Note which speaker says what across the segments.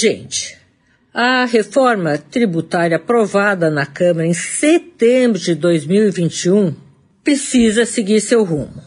Speaker 1: Gente, a reforma tributária aprovada na Câmara em setembro de 2021 precisa seguir seu rumo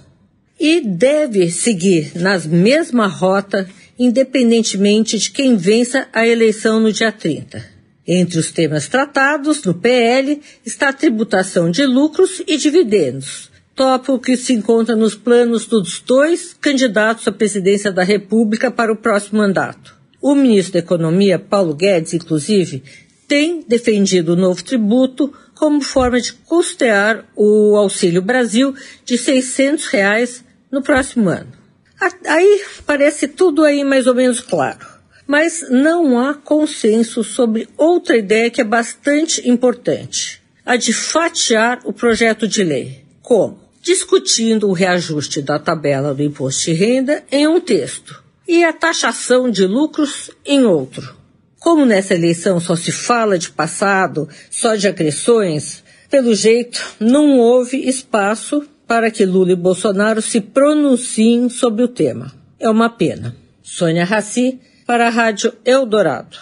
Speaker 1: e deve seguir na mesma rota, independentemente de quem vença a eleição no dia 30. Entre os temas tratados no PL está a tributação de lucros e dividendos, tópico que se encontra nos planos dos dois candidatos à presidência da República para o próximo mandato. O ministro da Economia, Paulo Guedes, inclusive, tem defendido o novo tributo como forma de custear o Auxílio Brasil de 600 reais no próximo ano. Aí parece tudo aí mais ou menos claro. Mas não há consenso sobre outra ideia que é bastante importante, a de fatiar o projeto de lei. Como? Discutindo o reajuste da tabela do imposto de renda em um texto e a taxação de lucros em outro. Como nessa eleição só se fala de passado, só de agressões, pelo jeito não houve espaço para que Lula e Bolsonaro se pronunciem sobre o tema. É uma pena. Sônia Raci, para a Rádio Eldorado.